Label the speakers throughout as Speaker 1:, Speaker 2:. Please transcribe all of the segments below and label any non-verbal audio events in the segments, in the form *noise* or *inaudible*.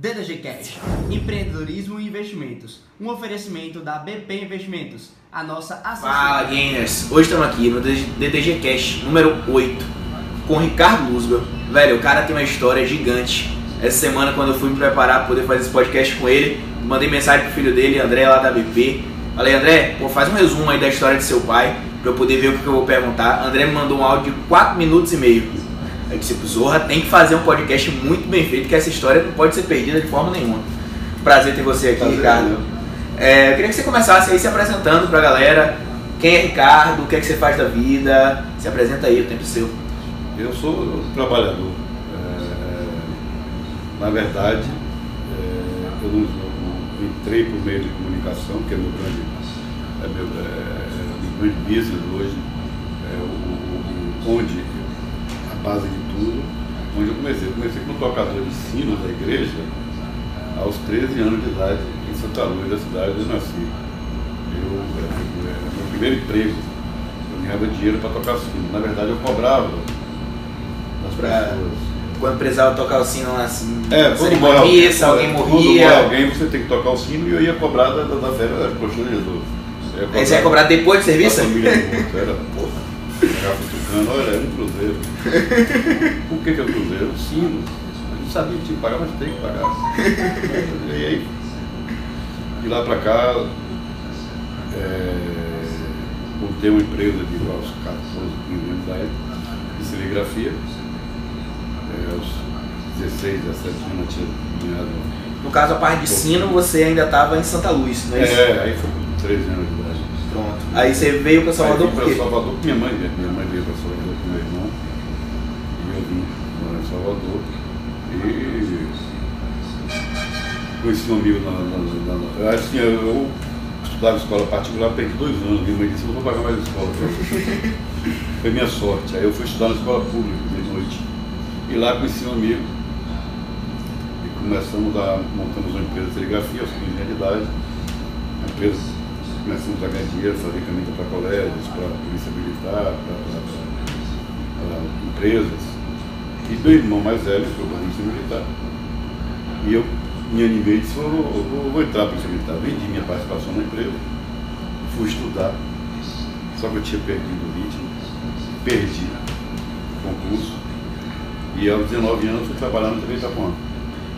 Speaker 1: DDG Cash, empreendedorismo e investimentos. Um oferecimento da BP Investimentos, a nossa assessoria.
Speaker 2: Fala gamers, hoje estamos aqui no DDG Cash número 8 com o Ricardo Luzga. Velho, o cara tem uma história gigante. Essa semana, quando eu fui me preparar para poder fazer esse podcast com ele, mandei mensagem pro filho dele, André, lá da BP. Falei, André, pô, faz um resumo aí da história de seu pai, para eu poder ver o que eu vou perguntar. André me mandou um áudio de 4 minutos e meio. Eu disse, Zorra tem que fazer um podcast muito bem feito, que essa história não pode ser perdida de forma nenhuma. Prazer ter você aqui,
Speaker 3: Prazer,
Speaker 2: Ricardo. É, eu queria que você começasse aí se apresentando pra galera. Quem é Ricardo? O que é que você faz da vida? Se apresenta aí, o tempo é seu.
Speaker 3: Eu sou trabalhador. É, na verdade, é, eu entrei por meio de comunicação, que é meu grande, é meu, é, meu grande business hoje, é, o, onde base de tudo, onde eu comecei. Comecei como tocador de sino da igreja aos 13 anos de idade, em Santa Luz, da cidade onde eu nasci. Eu, é, era meu primeiro emprego. Eu ganhava dinheiro para tocar sino. Na verdade, eu cobrava das pessoas.
Speaker 2: Quando precisava tocar o sino lá assim,
Speaker 3: É, quando
Speaker 2: cerimônia
Speaker 3: morre alguém,
Speaker 2: alguém
Speaker 3: quando
Speaker 2: morria.
Speaker 3: morre alguém, você tem que tocar o sino e eu ia cobrar da, da, da velha coxinha de Jesus.
Speaker 2: Aí você ia cobrar depois do
Speaker 3: da
Speaker 2: serviço?
Speaker 3: Era, *laughs* porra, pegava tucano, olha, era um cruzeiro. *laughs* Por que, que é um cruzeiro? Sino. Eu não sabia que tinha que pagar, mas tem que pagar. *laughs* E aí, de lá pra cá, é, montei uma empresa de aos 14, 15 anos da época, de serigrafia. É, aos 16, 17 anos eu tinha ganhado.
Speaker 2: No caso, a parte de sino, você ainda estava em Santa Luz, não é isso?
Speaker 3: É, aí foi com 13 anos de idade.
Speaker 2: Pronto. Aí você veio para Salvador por quê?
Speaker 3: Salvador com minha mãe, minha mãe veio para Salvador com meu irmão. E eu vim morar em Salvador. E conheci um amigo na. na, na, na assim, eu, eu estudava escola particular, perdi dois anos. Minha mãe disse, eu não vou pagar mais escola. *laughs* Foi minha sorte. Aí eu fui estudar na escola pública de noite. E lá conheci um amigo. E começamos a. montamos uma empresa de serigrafia aos 15 anos de idade. A empresa começamos a ganhar dinheiro, fazer camisa para colégios, para polícia militar, para empresas. E meu irmão mais velho foi para a polícia militar. E eu me animei e disse, "Eu vou, vou- vou entrar para a polícia militar. Vendi minha participação na empresa, fui estudar, só que eu tinha perdido o ritmo, perdi o concurso. E aos 19 anos fui trabalhar na TV Itapuã.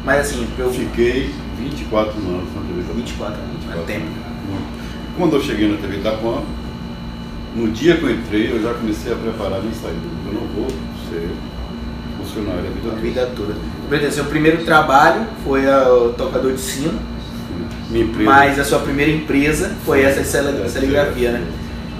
Speaker 2: Mas assim, eu
Speaker 3: Fiquei 24 anos na TV Itapuã.
Speaker 2: 24 anos, é tempo.
Speaker 3: Muito. Quando eu cheguei na TV Itapuã, no dia que eu entrei, eu já comecei a preparar minha saída. Eu não vou ser funcionário a vida
Speaker 2: A vida toda. Beleza, seu primeiro trabalho foi o tocador de sino, mas a sua primeira empresa foi essa de cele- serigrafia, né?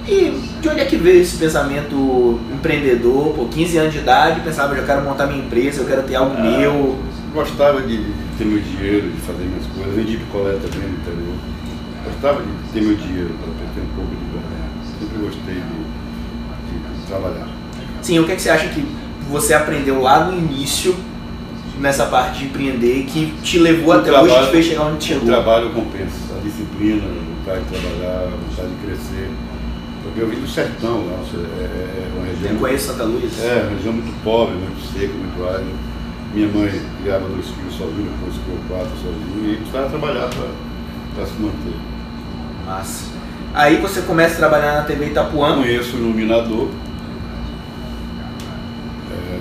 Speaker 2: E de onde é que veio esse pensamento empreendedor? Pô, 15 anos de idade, pensava, eu quero montar minha empresa, eu quero ter algo
Speaker 3: Ah.
Speaker 2: meu.
Speaker 3: Gostava de ter meu dinheiro, de fazer minhas coisas. Vendi picolé também no interior. Gostava de ter meu dinheiro para ter um pouco de liberdade. Sempre gostei de, de trabalhar.
Speaker 2: Sim, o que, é que você acha que você aprendeu lá no início, nessa parte de empreender, que te levou
Speaker 3: O
Speaker 2: até hoje,
Speaker 3: trabalho-
Speaker 2: te fez chegar onde
Speaker 3: O
Speaker 2: chegou?
Speaker 3: trabalho compensa, a disciplina, a vontade de trabalhar, a vontade de crescer. Porque eu vim do sertão, lá, é, é uma região.
Speaker 2: Eu conheço Santa Luz?
Speaker 3: É, uma região muito pobre, muito seca, muito árida. Minha mãe criava dois filhos sozinha, depois criou quatro sozinha, e precisava trabalhar para se manter.
Speaker 2: Massa. Aí você começa a trabalhar na TV Itapuã.
Speaker 3: Conheço o iluminador, é,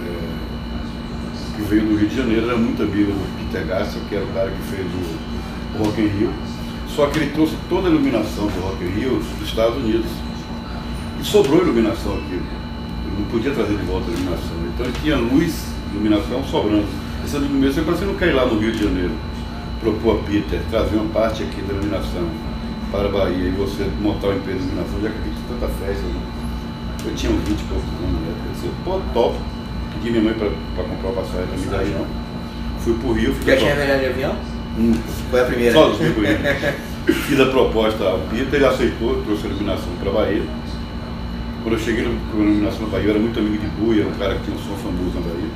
Speaker 3: que veio do Rio de Janeiro, era muito amigo do Peter Gassel, que era o cara que fez o, o Rock in Rio. Só que ele trouxe toda a iluminação do Rock in Rio dos Estados Unidos. E sobrou iluminação aqui. Ele não podia trazer de volta a iluminação. Então ele tinha luz, iluminação sobrando. Amigo meu, você você não quer ir lá no Rio de Janeiro, propor a Peter, trazer uma parte aqui da iluminação para a Bahia e você montar uma empresa de iluminação, já que aqui tinha tanta festa. Né? Eu tinha uns 20 e poucos anos na época. Eu disse, pô, top. Pedi minha mãe para comprar uma passagem para me dar avião. Fui pro Rio,
Speaker 2: Já
Speaker 3: fiquei
Speaker 2: tinha
Speaker 3: top.
Speaker 2: viajado de avião?
Speaker 3: Hum,
Speaker 2: Foi a primeira.
Speaker 3: Com ele. Fiz a proposta ao Peter, ele aceitou, trouxe a iluminação para a Bahia. Quando eu cheguei no- com a iluminação na Bahia, eu era muito amigo de Bui, era um cara que tinha um som famoso na Bahia.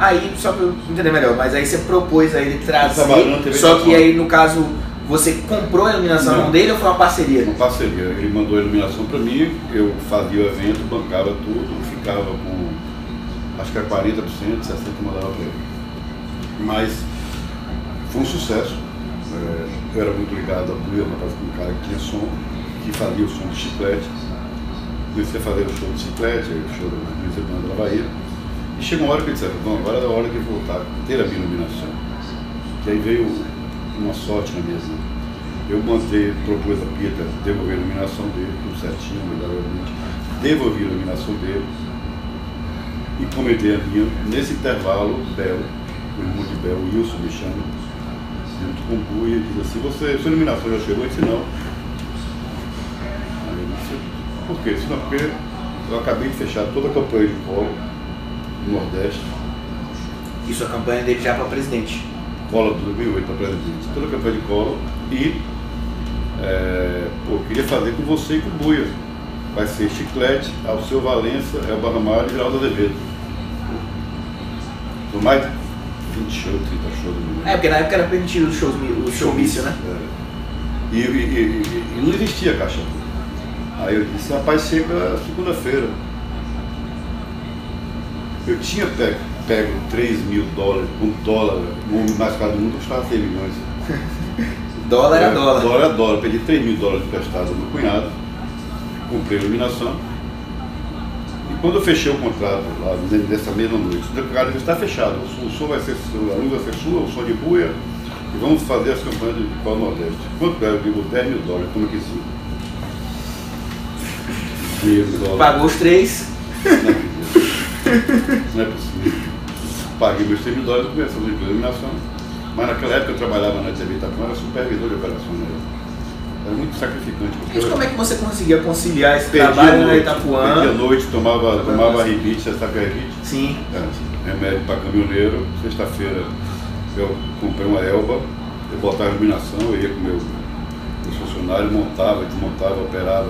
Speaker 2: Aí, só pra eu entender melhor, mas aí você propôs a ele trazer,
Speaker 3: na
Speaker 2: só que aí no caso você comprou a iluminação
Speaker 3: Não.
Speaker 2: dele ou foi uma parceria?
Speaker 3: Uma parceria. Ele mandou a iluminação para mim, eu fazia o evento, bancava tudo, ficava com acho que era 40%, 60% mandava para ele. Mas Foi um sucesso. É, eu era muito ligado a Buia, mas com um cara que tinha som, que fazia o som do chiclete. Comecei a fazer o show do chiclete, o show da Luísa Banda da Bahia. E chegou uma hora que eu disse, bom, agora é a hora de voltar, ter a minha iluminação. Que aí veio uma sorte na vida. Eu mandei, propus a Pita devolver a iluminação dele, tudo certinho, milagrosamente. Devolvi a iluminação dele e comentei a minha. Nesse intervalo, Bel, o irmão de Bel, Wilson, me chama, junto com o Buia, diz assim, você, sua iluminação já chegou? Eu disse, não. Aí eu disse, por quê? Disse, não, porque eu acabei de fechar toda a campanha de colo no Nordeste.
Speaker 2: Isso a campanha dele já para presidente.
Speaker 3: Collor de 2008 para presidente, toda a campanha de Collor e é, pô, queria fazer com você e com o Buia. Vai ser Chiclete, Alceu Valença, Elba Ramalho e Geraldo Azevedo. Por mais de 20 shows, 30 shows.
Speaker 2: É, porque na época era permitido o show, o showmício, né?
Speaker 3: É. E, e, e, e, não existia caixa. Aí eu disse, rapaz, chega segunda-feira. Eu tinha pego, pego 3 mil dólares, um dólar, o homem mais caro do mundo custava 100 milhões. *laughs*
Speaker 2: dólar era dólar.
Speaker 3: Dólar era dólar. Perdi 3 mil dólares emprestado ao meu cunhado, comprei a iluminação. E quando eu fechei o contrato lá nessa mesma noite, o cara disse, está fechado, o som vai ser a luz vai ser sua, o som de buia, e vamos fazer as campanhas de Polo Nordeste. Quanto é? Eu digo 10 mil dólares, como que sim?
Speaker 2: Pagou os três.
Speaker 3: Não é possível. Paguei meus 100 mil dólares começando a iluminação. Mas naquela época eu trabalhava na Itapuã, era supervisor de operações. Era muito sacrificante.
Speaker 2: Mas como é que você conseguia conciliar esse trabalho na Itapuã?
Speaker 3: Perdia noite, tomava, tomava rebite, você sabe o que é?
Speaker 2: Sim.
Speaker 3: É, remédio para caminhoneiro. Sexta-feira eu comprei uma elba, eu botava iluminação, eu ia com meu, funcionário, montava, desmontava, operava.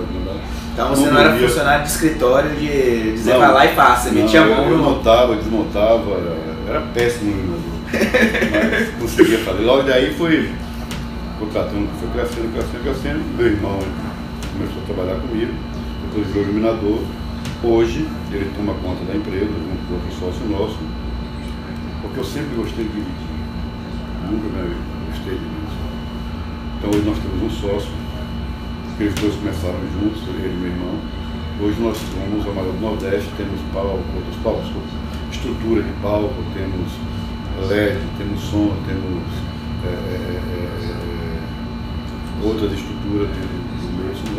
Speaker 2: Então você não, não era funcionário de escritório de dizer não, vai lá e faça, metia a mão
Speaker 3: eu, montava, desmontava, era péssimo mas conseguia fazer. Logo daí foi contratando, foi crescendo, crescendo, crescendo. Meu irmão começou a trabalhar comigo, depois virou iluminador. Hoje ele toma conta da empresa, junto com outro sócio nosso, porque eu sempre gostei de dirigir. Nunca me gostei de dirigir. Então hoje nós temos um sócio eles dois começaram juntos, ele e meu irmão. Hoje nós somos a maior do Nordeste, temos palco, outros palcos, estrutura de palco, temos LED, temos som, temos é, é, é, outras estruturas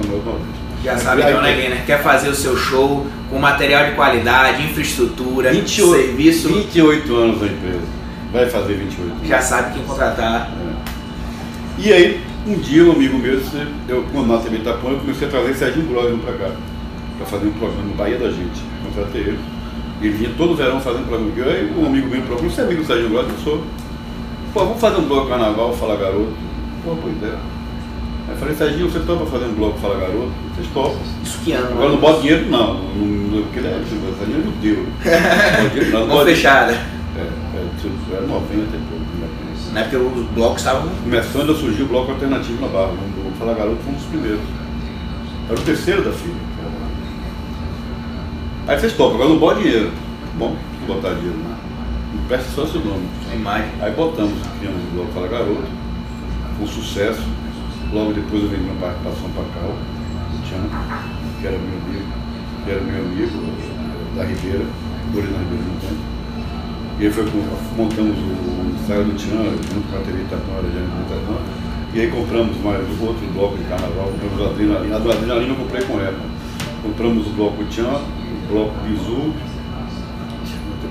Speaker 3: maior do Nordeste.
Speaker 2: Já sabe então, né? Quer fazer o seu show com material de qualidade, infraestrutura,
Speaker 3: 28,
Speaker 2: serviço.
Speaker 3: 28 anos a empresa. Vai fazer 28 anos.
Speaker 2: Já sabe quem contratar.
Speaker 3: É. E aí, um dia um amigo meu, eu, quando na TV Itapuã, eu comecei a trazer Serginho Grosman para cá, para fazer um programa no Bahia da Gente. Contratei ele. Ele vinha todo verão fazendo programa aqui. Aí um amigo meu procurou, você é amigo do Serginho Grosman? Eu sou. Pô, vamos fazer um bloco carnaval, Fala Garoto. Pô, boa ideia. Aí eu falei, Serginho, você topa fazer um bloco Fala Garoto? Vocês topam.
Speaker 2: Isso que ano?
Speaker 3: Agora não bota dinheiro, não. não porque ele é, Serginho é judeu. *laughs*
Speaker 2: Não bota dinheiro, não. Mão fechada.
Speaker 3: É, é, é 90 e pouco.
Speaker 2: Na época os blocos estavam.
Speaker 3: Começando a surgir o bloco alternativo na Barra. O Fala Garoto foi um dos primeiros. Era o terceiro da filha. Aí vocês topam, agora não bota dinheiro. Bom, não botar dinheiro, né? Não presta só seu nome.
Speaker 2: A imagem.
Speaker 3: Aí botamos, criamos o bloco Fala Garoto, com sucesso. Logo depois eu vendi uma participação para Tchan, que era meu amigo, que era meu amigo da Ribeira, Dorina Ribeira no tempo. E aí foi, montamos o ensaio do Tian, junto com a TV Itapuã, a Itapuã. E aí compramos mais outro bloco de carnaval, compramos a adrenalina. A adrenalina eu comprei com ela. Compramos o bloco o bloco Bizu.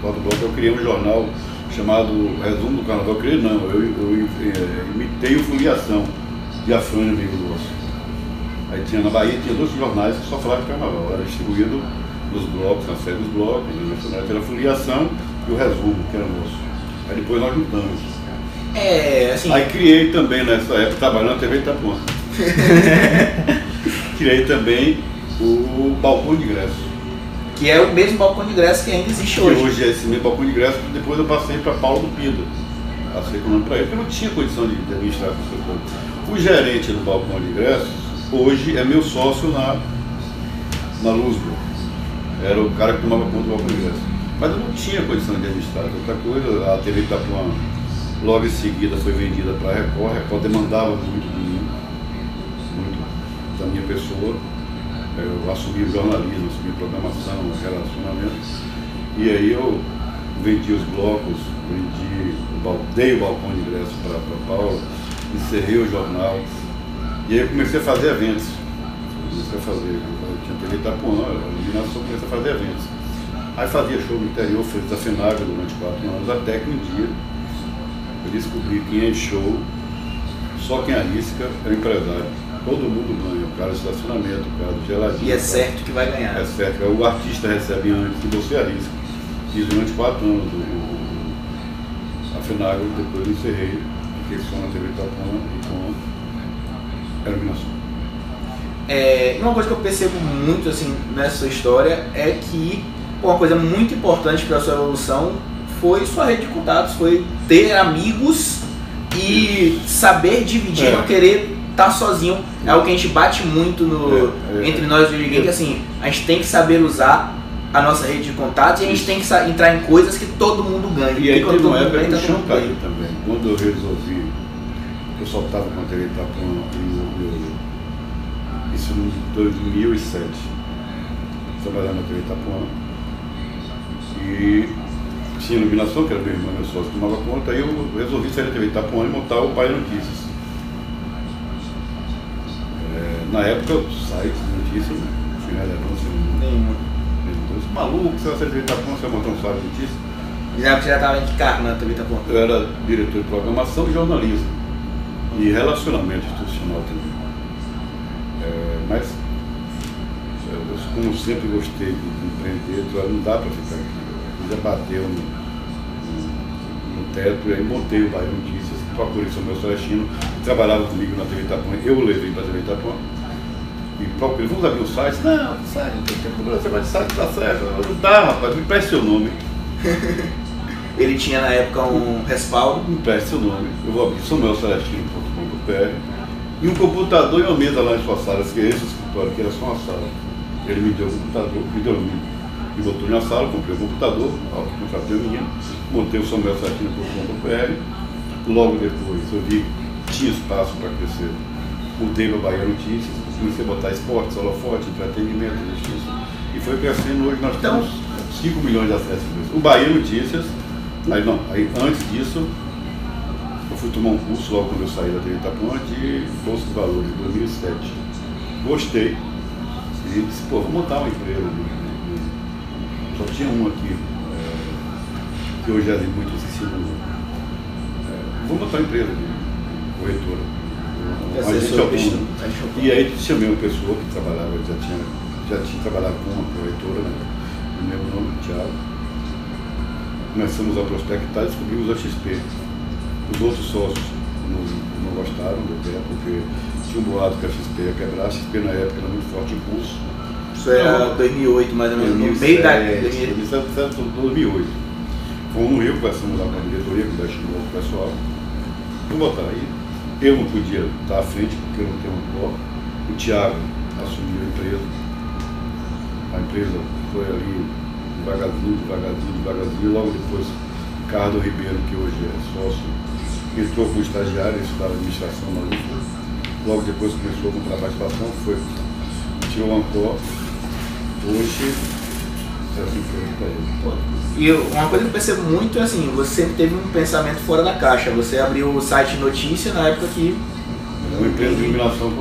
Speaker 3: Outro bloco, eu criei um jornal chamado Resumo do Carnaval. Eu criei não, eu, eu, eu é, imitei o Foliação de Afrânio, amigo nosso. Aí tinha na Bahia, tinha dois jornais que só falavam de carnaval. Era distribuído nos blocos, na série dos blocos, era Foliação e o resumo, que era nosso. Aí depois nós juntamos.
Speaker 2: É, assim.
Speaker 3: Aí criei também nessa época, trabalhando na TV Itapuã. *laughs* *laughs* criei também o balcão de ingresso.
Speaker 2: Que é o mesmo balcão de ingresso que ainda existe hoje.
Speaker 3: Hoje é esse mesmo balcão de ingresso depois eu passei para Paulo do Pida. Passei com para ele, porque eu não tinha condição de, administrar essa coisa. O gerente do balcão de ingressos hoje é meu sócio na, na Luzbro. Era o cara que tomava conta do balcão de ingressos. Mas eu não tinha condição de administrar. Outra coisa, a TV Itapuã Logo em seguida foi vendida para a Record. A Record demandava muito de mim, muito da minha pessoa. Eu assumi o jornalismo, assumi programação, relacionamento. E aí eu vendi os blocos, vendi, dei o balcão de ingresso para Paulo, encerrei o jornal. E aí eu comecei a fazer eventos. Comecei a fazer, eu tinha TV Itapuã, iluminação, comecei a fazer eventos. Aí fazia show no interior, fez desafinado durante quatro anos, até que um dia eu descobri que em show, só quem arrisca é o empresário. Todo mundo ganha, o cara do estacionamento, o cara do geladinho.
Speaker 2: E é certo que vai ganhar.
Speaker 3: É certo, o artista recebe antes e você arrisca. Fiz durante quatro anos o, o, a FENAGRO, depois eu encerrei, fiquei só na TV Itapuã e com a iluminação.
Speaker 2: É, uma coisa que eu percebo muito assim nessa história é que uma coisa muito importante para a sua evolução foi sua rede de contatos, foi ter amigos e saber dividir,
Speaker 3: É.
Speaker 2: não querer estar sozinho. É algo que a gente bate muito no,
Speaker 3: É, é.
Speaker 2: entre nós do ninguém, que assim, a gente tem que saber usar a nossa rede de contatos e a gente tem que entrar em coisas que todo mundo ganha.
Speaker 3: E aí teve uma época que o
Speaker 2: tá
Speaker 3: chão caiu
Speaker 2: ganha.
Speaker 3: também. Quando eu resolvi, eu só estava com a TV em- isso em 2007. Trabalhando na TV Itapuã. E tinha iluminação, que era meu irmão, meu sócio, tomava conta, aí eu resolvi sair da TV Itapuã e montar o Pai Notícias. É, na época, o site de notícias não tinha relevância nenhuma.
Speaker 2: Nenhuma.
Speaker 3: Eu disse, maluco, você vai sair da TV Itapuã, você vai montar um site de notícias?
Speaker 2: Já que você já estava em que carro na TV Itapuã?
Speaker 3: Eu era diretor de programação e jornalismo. E relacionamento institucional também. É, mas, eu, como sempre gostei de, de empreender, não dá para ficar aqui. Eu já bateu no, no, no teto e aí montei o Bahia Notícias, procurei o meu Celestino, que trabalhava comigo na TV Itapuã, eu o levei para a TV Itapuã. E procurei, vamos abrir um site? Não, site, não tem tempo, você vai de site, tá certo. Não dá, rapaz, me preste seu nome. *laughs*
Speaker 2: Ele tinha na época um respaldo.
Speaker 3: me preste seu nome, eu vou abrir samuelcelestino.com.br e um computador e uma mesa lá em sua sala, que esse escritório, que era só uma sala. Ele me deu o computador, me deu me, me botou na sala, comprei o computador, ó, contratei o menino, montei o samuelcelestino.com.br, logo depois eu vi que tinha espaço para crescer. Mudei para Bahia Notícias, comecei a botar esportes, holofote, entretenimento, justiça. E foi crescendo, hoje nós
Speaker 2: Então-
Speaker 3: temos 5 milhões de acessos. O Bahia Notícias, aí não, aí antes disso, eu fui tomar um curso logo quando eu saí da TV Itapuã de Bolsa de Valores, em 2007. Gostei. E disse, pô, vou montar uma empresa. Só tinha um aqui, é, que hoje é muito acessível. É, vou montar uma empresa de corretora. Um agente autônomo. E aí chamei uma pessoa que trabalhava, já tinha, já tinha trabalhado com uma corretora, né? o meu nome, Thiago. Começamos a prospectar e descobrimos a XP. Os outros sócios não, não gostaram do ideia, porque tinha um boato que a XP ia quebrar. A XP na época era muito forte em curso.
Speaker 2: Isso era 2008, mais ou menos, no meio da...
Speaker 3: 2007, 2008. Fomos no Rio, conversamos lá com a diretoria, que estimulou o pessoal. Vamos botar aí. Eu não podia estar à frente, porque eu não tenho um cor. O Thiago assumiu a empresa. A empresa foi ali devagarzinho, devagarzinho, devagarzinho. Logo depois, Carlos Ribeiro, que hoje é sócio, entrou como estagiário, estudava administração na. Logo depois começou com participação, foi, tirou o Ancor. Hoje,
Speaker 2: E eu- uma coisa que eu percebo muito é assim, você sempre teve um pensamento fora da caixa. Você abriu o site Notícia na época que
Speaker 3: É uma empresa de iluminação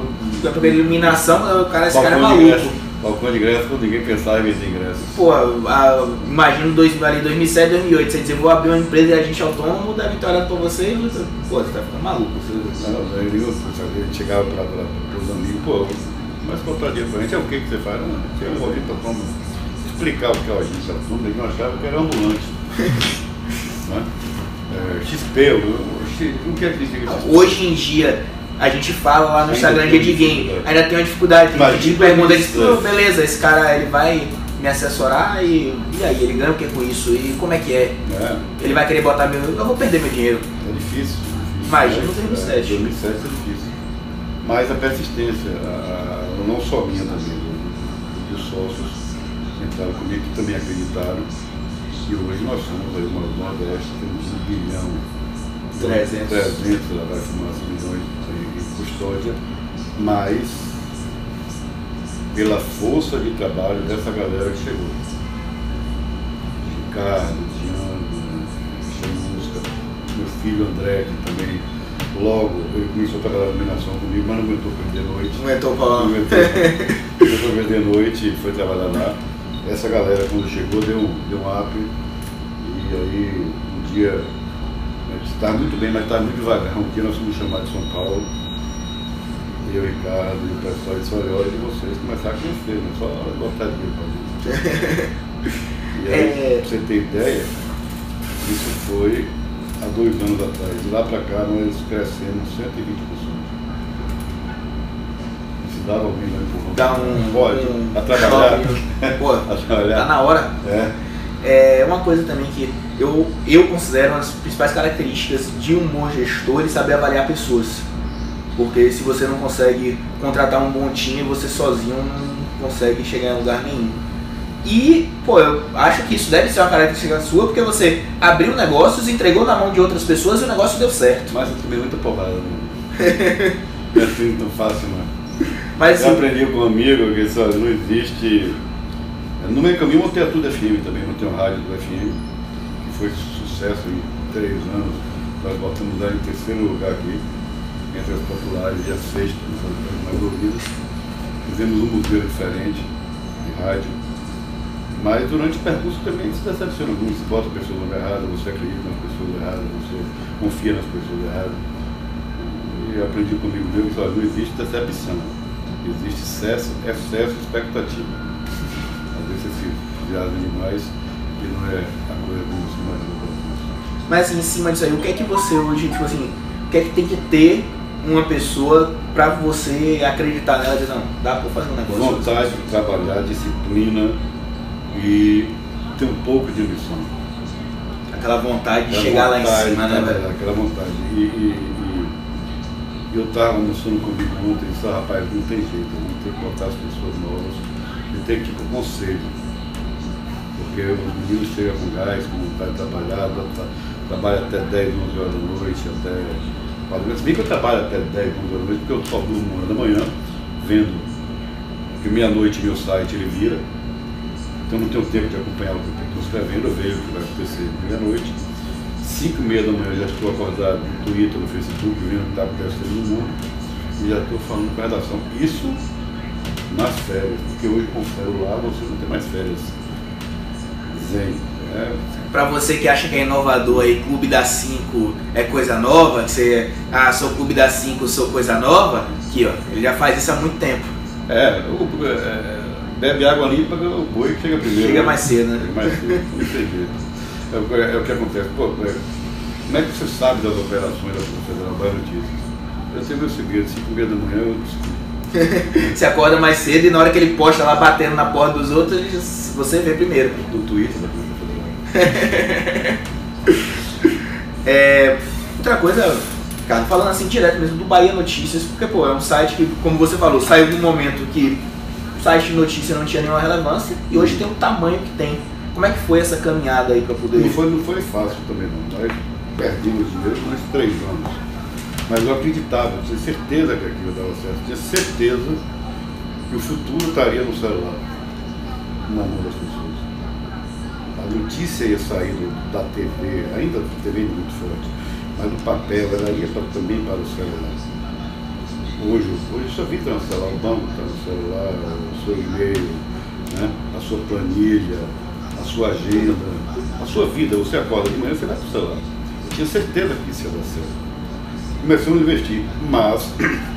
Speaker 2: na primeira iluminação, o cara, esse cara é
Speaker 3: de
Speaker 2: maluco.
Speaker 3: Balcão de ingresso quando ninguém pensava em vender ingresso.
Speaker 2: Pô, a, imagino dois, ali 2007, 2008, você dizer, vou abrir uma empresa de agente autônomo, deve ter olhado pra você e você, pô, você tá ficando maluco. Você,
Speaker 3: Não, eu, ele chegava para os amigos, pô, mas contar dinheiro pra gente, é o que que você faz? Não, tinha um agente autônomo. Explicar o que é o agente autônomo, eles não achavam que era ambulante. *laughs* né? é, XP, eu- eu- o que é que significa XP?
Speaker 2: Hoje em dia, a gente fala lá no Instagram de game, ainda tem uma dificuldade, tem gente que pergunta, diz,
Speaker 3: 2007.
Speaker 2: beleza, esse cara ele vai me assessorar e, e aí, ele ganha o que com isso? E como é que é?
Speaker 3: Né?
Speaker 2: Ele vai querer botar meu. Eu vou perder meu dinheiro.
Speaker 3: É difícil. difícil.
Speaker 2: Imagina
Speaker 3: Mas,
Speaker 2: em 2007.
Speaker 3: É, 2007 é difícil. Mas a persistência, a, a- não só minha também, do- dos sócios entraram comigo que também acreditaram. E hoje nós somos aí uma Nordeste, temos um bilhão e
Speaker 2: 300.
Speaker 3: 300 lá vai fumaça milhões em, em custódia, mas pela força de trabalho dessa galera que chegou. Ricardo, Diana, Chamusca, meu filho André, que também logo ele começou a trabalhar na iluminação comigo, mas não aguentou perder noite.
Speaker 2: Não aguentou falar.
Speaker 3: Não aguentou. Começou a perder noite e foi trabalhar lá. Essa galera quando chegou deu, um- deu um up e aí um dia estava muito bem, mas estava muito devagar. Um dia nós fomos chamar de São Paulo. E eu, Ricardo, e o pessoal disse, olha, hora de vocês começar a crescer, não é só botar dinheiro pra gente. *laughs* E aí,
Speaker 2: É.
Speaker 3: pra você ter ideia, isso foi há dois anos atrás. De lá pra cá nós crescemos 120%. Precisava alguém lá empurrão.
Speaker 2: Dá um.
Speaker 3: Pode,
Speaker 2: um
Speaker 3: a trabalhar.
Speaker 2: Pô, *laughs*
Speaker 3: A trabalhar.
Speaker 2: tá na hora.
Speaker 3: É.
Speaker 2: É uma coisa também que eu, eu considero uma das principais características de um bom gestor e saber avaliar pessoas. Porque se você não consegue contratar um bom time, você sozinho não consegue chegar em lugar nenhum. E, pô, eu acho que isso deve ser uma característica sua, porque você abriu negócios, entregou na mão de outras pessoas e o negócio deu certo.
Speaker 3: Mas eu tomei muita porrada, né? *laughs* Não é assim tão fácil, não.
Speaker 2: Mas
Speaker 3: Eu aprendi com um amigo que só não existe. No meio caminho eu montei a Tudo FM também, montei um rádio do FM, que foi sucesso em três anos. Nós botamos lá em terceiro lugar aqui, entre as populares e as sextas, as mais ouvidas. Fizemos um modelo diferente de rádio. Mas durante o percurso também se decepciona muito, você bota a pessoa no lugar errado, você acredita nas pessoas erradas, você confia nas pessoas erradas. E eu aprendi comigo mesmo que não existe decepção, existe excesso, excesso de expectativa. Às vezes você se viaja demais e não é a coisa como você imaginou.
Speaker 2: mas assim, em cima disso aí, o que é que você hoje, tipo assim, o que é que tem que ter uma pessoa pra você acreditar nela e dizer, não, dá pra fazer um negócio.
Speaker 3: Vontade de trabalhar, disciplina e ter um pouco de ambição.
Speaker 2: Aquela vontade de
Speaker 3: Aquela
Speaker 2: chegar lá em
Speaker 3: vontade,
Speaker 2: cima, né, velho?
Speaker 3: Aquela vontade. E- e eu estava almoçando comigo ontem e disse, "Ah, rapaz, não tem jeito, a gente tem que botar as pessoas novas, gente tem que ir para o conselho. Porque os meninos chegam com gás, com vontade de trabalhar, tra- trabalha até 10, 11 horas da noite, até. Se bem que eu trabalho até 10, 11 horas da noite, porque eu só durmo uma hora da manhã, vendo. Porque meia-noite meu site ele vira. Então eu não tenho tempo de acompanhar o que eu estou escrevendo, eu vejo o que vai acontecer meia-noite. 5 e meia da manhã eu já estou acordado no Twitter, no Facebook, vendo o que está acontecendo no mundo. E já estou falando com a redação. Isso nas férias, porque hoje com o celular você não tem mais férias. Zen. É,
Speaker 2: Pra você que acha que é inovador aí, Clube das 5 é coisa nova, que você, ah, sou Clube das 5, sou coisa nova, aqui ó, ele já faz isso há muito tempo.
Speaker 3: é, o- é, bebe água limpa, o boi chega primeiro.
Speaker 2: Chega
Speaker 3: né?
Speaker 2: mais cedo, né?
Speaker 3: Chega mais cedo, não tem jeito. É, o- é o que acontece. Pô, como é que você sabe das operações da Polícia Federal? Boas notícias. Eu tenho meu segredo, 5 e meia da manhã eu *laughs*
Speaker 2: Você acorda mais cedo e na hora que ele posta lá batendo na porta dos outros, você vê primeiro.
Speaker 3: do Twitter da Polícia Federal.
Speaker 2: É, outra coisa, cara, falando assim direto mesmo do Bahia Notícias, porque pô, é um site que, como você falou, saiu num momento que o site de notícia não tinha nenhuma relevância e hoje tem o tamanho que tem. Como é que foi essa caminhada aí pra poder.
Speaker 3: Não foi, não foi fácil também não. Nós perdemos por uns três anos. Mas eu acreditava, eu tinha certeza que aquilo dava certo. Tinha certeza que o futuro estaria no celular, na mão das pessoas. A notícia ia sair da TV, ainda a TV é muito forte, mas do papel, ela ia pra- também para o celular. Hoje, hoje sua vida está no celular, o banco está no celular, o seu e-mail, né? a sua planilha, sua agenda, a sua vida. Você acorda de manhã, você vai para o celular. Eu tinha certeza que isso ia dar certo. Começamos a investir, mas *clears throat*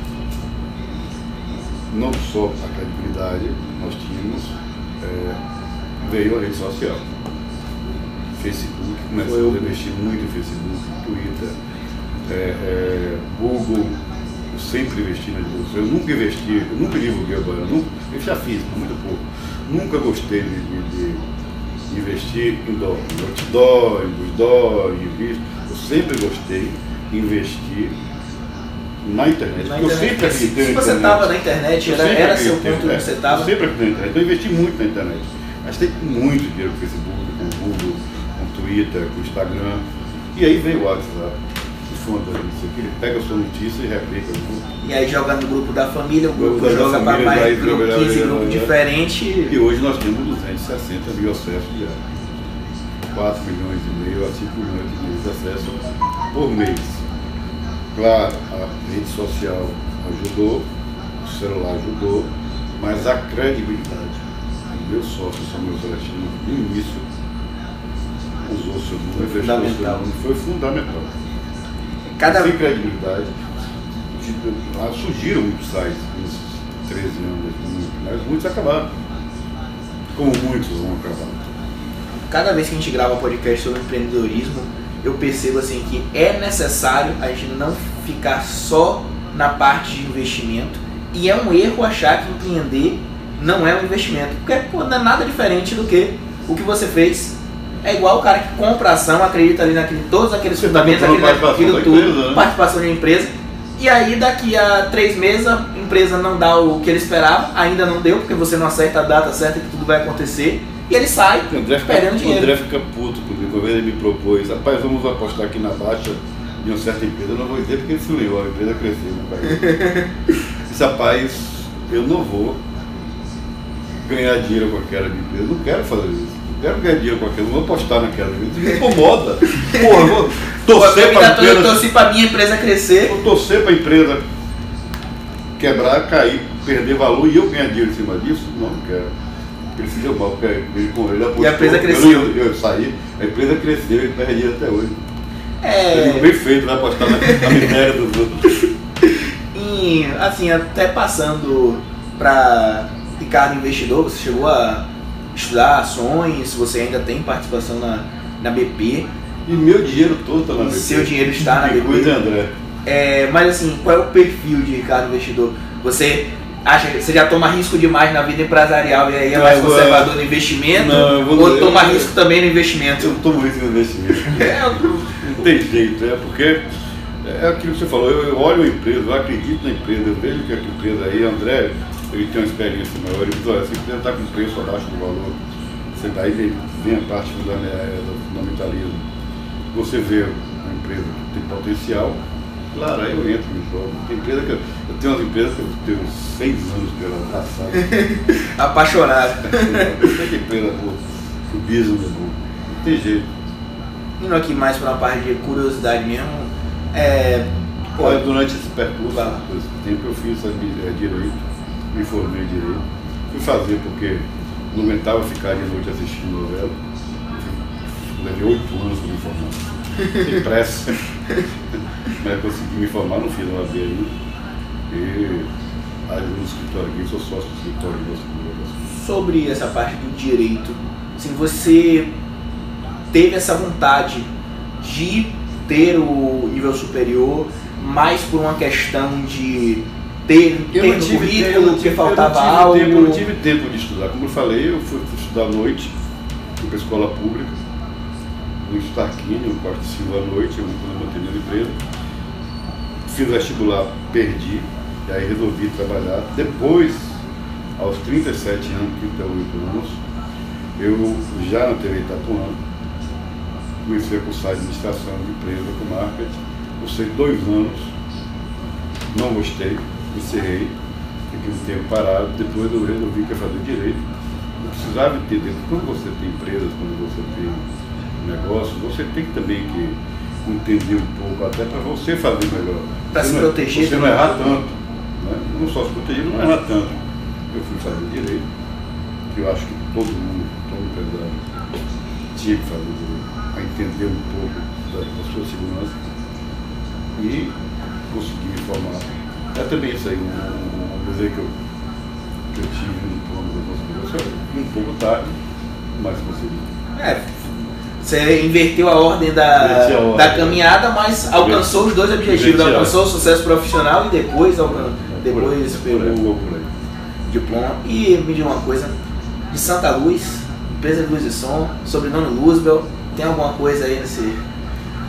Speaker 3: não só a credibilidade nós tínhamos, é, veio a rede social. Facebook, começamos a investir muito em Facebook, Twitter, é, é, Google, eu sempre investi nas duas. Eu nunca investi, eu nunca divulguei o banho, nunca, eu já fiz, mas muito pouco. Nunca gostei de, de- de investir em dó, em outdoor, em busdó, em revista. Eu sempre gostei de investir na internet.
Speaker 2: Na
Speaker 3: porque eu
Speaker 2: internet.
Speaker 3: sempre
Speaker 2: Se,
Speaker 3: acreditei
Speaker 2: se você
Speaker 3: internet.
Speaker 2: tava na internet,
Speaker 3: Eu
Speaker 2: era, era seu ponto que você
Speaker 3: Eu
Speaker 2: tava.
Speaker 3: sempre acreditei na internet. Eu investi muito na internet. Gastei muito dinheiro com o Facebook, com o Google, com o Twitter, com o Instagram. E aí veio o WhatsApp. Fonte isso aqui, ele pega a sua notícia e replica.
Speaker 2: E aí joga no grupo da família, o grupo
Speaker 3: Grupo
Speaker 2: joga para mais
Speaker 3: daí
Speaker 2: grupo,
Speaker 3: joga-
Speaker 2: 15
Speaker 3: joga-
Speaker 2: grupos
Speaker 3: joga-
Speaker 2: diferentes.
Speaker 3: E hoje nós temos 260 mil acessos diários. 4 milhões e meio a 5 milhões de acessos por mês. Claro, a rede social ajudou, o celular ajudou, mas a credibilidade. Meu sócio, Samuel Celestino, no início, usou seu número, seu
Speaker 2: Fundamental.
Speaker 3: foi fundamental.
Speaker 2: Cada
Speaker 3: Sem credibilidade, surgiram muitos sites nesses 13 anos, mas muitos acabaram. Como muitos vão acabar.
Speaker 2: cada vez que a gente grava podcast sobre empreendedorismo, eu percebo assim que é necessário a gente não ficar só na parte de investimento e é um erro achar que empreender não é um investimento, porque pô, não é nada diferente do que o que você fez. É igual o cara que compra ação, acredita ali naquele, todos aqueles
Speaker 3: tá
Speaker 2: fundamentos, aquele,
Speaker 3: participação
Speaker 2: aquilo
Speaker 3: da
Speaker 2: tudo,
Speaker 3: empresa, né?
Speaker 2: participação de uma empresa, e aí daqui a três meses a empresa não dá o que ele esperava, ainda não deu, porque você não acerta a data certa que tudo vai acontecer, e ele sai
Speaker 3: O André fica,
Speaker 2: perdendo
Speaker 3: o
Speaker 2: dinheiro.
Speaker 3: André fica puto. Uma vez ele me propôs, rapaz, vamos apostar aqui na baixa de uma certa empresa. Eu não vou dizer porque ele se leu, a empresa cresceu. Né, pai? *laughs* Disse, rapaz, eu não vou ganhar dinheiro com aquela empresa. Eu não quero fazer isso. Quero ganhar dinheiro com aquela, não vou apostar naquela. Isso me incomoda. Porra, eu vou torcer
Speaker 2: eu
Speaker 3: para a
Speaker 2: tô- eu
Speaker 3: empresa.
Speaker 2: torci pra minha empresa crescer.
Speaker 3: Vou torcer para a empresa quebrar, cair, perder valor e eu ganhar dinheiro em cima disso? Não, não quero. Ele se deu mal, porque ele, ele apostou.
Speaker 2: E a empresa
Speaker 3: eu
Speaker 2: cresceu.
Speaker 3: não- Eu, saí, a empresa cresceu, ele perde dinheiro até hoje.
Speaker 2: É,
Speaker 3: Ele bem feito, vai apostar na, na miséria dos outros. *laughs*
Speaker 2: em, assim, até passando para Ricardo Investidor, você chegou a estudar ações, você ainda tem participação na, na BP,
Speaker 3: E meu dinheiro todo está na BP.
Speaker 2: seu dinheiro está na BP.
Speaker 3: cuida, André.
Speaker 2: é, mas assim, qual é o perfil de Ricardo Investidor? Você acha que você já toma risco demais na vida empresarial e aí é mais
Speaker 3: eu
Speaker 2: conservador no investimento?
Speaker 3: Não, eu vou-
Speaker 2: ou
Speaker 3: eu-
Speaker 2: toma
Speaker 3: eu-
Speaker 2: risco também no investimento?
Speaker 3: Eu tomo isso no investimento. *laughs*
Speaker 2: É,
Speaker 3: Não tem jeito, é porque é aquilo que você falou, eu, eu olho a empresa, eu acredito na empresa, eu vejo que a empresa aí, André, ele tem uma experiência maior, ele diz, olha, essa empresa está com preço abaixo do valor. Você daí vem, vem a parte é, do fundamentalismo. Você vê uma empresa que tem potencial, claro, aí eu entro no jogo. Tem empresa que eu, eu tenho umas empresas que eu tenho seis anos pela *laughs* passada.
Speaker 2: apaixonado.
Speaker 3: Que empresa, pô, o business é. Não tem jeito.
Speaker 2: Indo aqui mais para uma parte de curiosidade mesmo, é, pô,
Speaker 3: durante esse percurso, esse tempo eu fiz é, direito, me formei direito. Fui fazer porque não aguentava ficar de noite assistindo novela. Levei oito anos para me formar. Sem pressa. *laughs* Mas consegui me formar, não fiz uma B ainda. E ajudo no escritório aqui, sou sócio do escritório de
Speaker 2: sobre essa parte do direito, assim, você teve essa vontade de ter o nível superior mais por uma questão de ter, ter no currículo, que faltava
Speaker 3: eu não tive
Speaker 2: algo?
Speaker 3: Tempo, eu não tive tempo de estudar. Como eu falei, eu fui, estudar à noite, fui para a escola pública, no Starquini, no quarto de à noite, eu quando eu mantive a empresa. Fiz vestibular, perdi, e aí resolvi trabalhar. Depois, aos 37 anos, 38 anos, eu já na TV Itapuã, comecei a cursar administração de empresa com marketing. Cursei dois anos, não gostei, encerrei, fiquei um tempo parado, depois eu resolvi que ia fazer direito. Eu precisava entender, quando você tem empresas, quando você tem negócio, você tem também que entender um pouco, até para você fazer melhor. Você
Speaker 2: se
Speaker 3: não-
Speaker 2: proteger
Speaker 3: Você não errar tanto. Né? Não só se proteger, não errar tanto. Eu fui fazer direito, que eu acho que todo mundo, todo empresário, tinha que fazer direito, para entender um pouco da, da sua segurança e conseguir me formar. É também isso aí, um, um, dizer que eu, que eu tive um plano da conspiração, um pouco tarde, mas consegui.
Speaker 2: É, você inverteu a ordem da,
Speaker 3: a ordem.
Speaker 2: da caminhada, mas alcançou os dois objetivos. Alcançou o sucesso profissional e depois, depois pegou o diploma. E me diga uma coisa, de Santa Luz, empresa de luz e som, sobrenome Luzbel, tem alguma coisa aí nesse...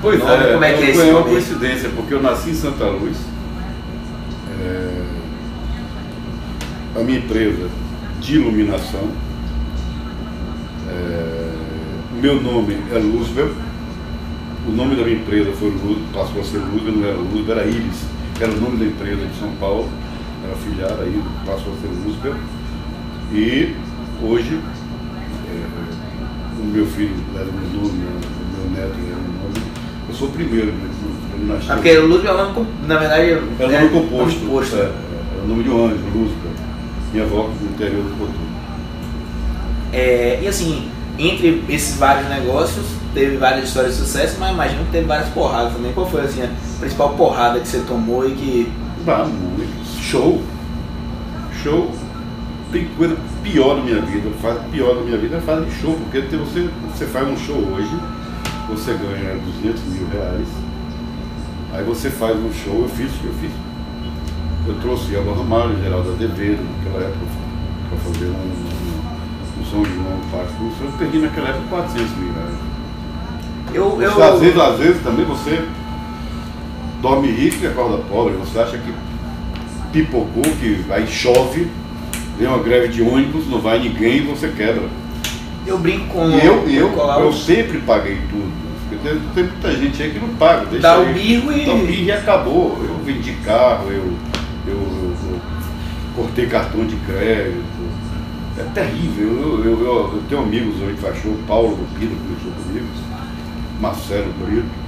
Speaker 3: Pois
Speaker 2: Nome,
Speaker 3: é,
Speaker 2: como é que é
Speaker 3: uma coincidência, porque eu nasci em Santa Luz. A minha empresa de iluminação, é, meu nome é Luzbel, o nome da minha empresa foi Luz, passou a ser Luz, não era Luz, era Iris, era o nome da empresa de São Paulo, era afiliada aí, passou a ser Luzbel. E hoje é, o meu filho era o meu nome, o meu neto era o meu nome. Eu sou o primeiro, né? ele nasceu.
Speaker 2: Ah, porque Lúcio é o nome, na verdade,
Speaker 3: Era o nome composto.
Speaker 2: nome composto.
Speaker 3: É, era o nome de um anjo, Luzbel. Minha avó do interior do Couto.
Speaker 2: É, e assim, entre esses vários negócios, teve várias histórias de sucesso, mas imagino que teve várias porradas também. Qual foi assim, a principal porrada que você tomou e que.
Speaker 3: Ah, muito. Show. Show. Tem coisa pior na minha vida. Faz pior na minha vida é fazer show, porque você, você faz um show hoje, você ganha 200 mil reais. Aí você faz um show, eu fiz, eu fiz. Eu trouxe Elba Ramalho, Geraldo Azevedo, naquela época, para fazer um, um, um São João, Páscoa. Eu perdi naquela época 400 mil reais.
Speaker 2: Eu. eu...
Speaker 3: Você, às, vezes, às vezes também você dorme rico e acorda pobre. Você acha que pipocou, que aí chove, vem uma greve de ônibus, não vai ninguém e você quebra.
Speaker 2: Eu brinco com
Speaker 3: E eu, eu, eu sempre paguei tudo. Tem, tem muita gente aí que não paga. Deixa
Speaker 2: dá o birro e.
Speaker 3: Dá o birro e acabou. Eu vendi carro, eu cortei cartão de crédito. É terrível. Eu, eu, eu- eu tenho amigos hoje que faz show, Paulo Lupino, que começou comigo, Marcelo Brito.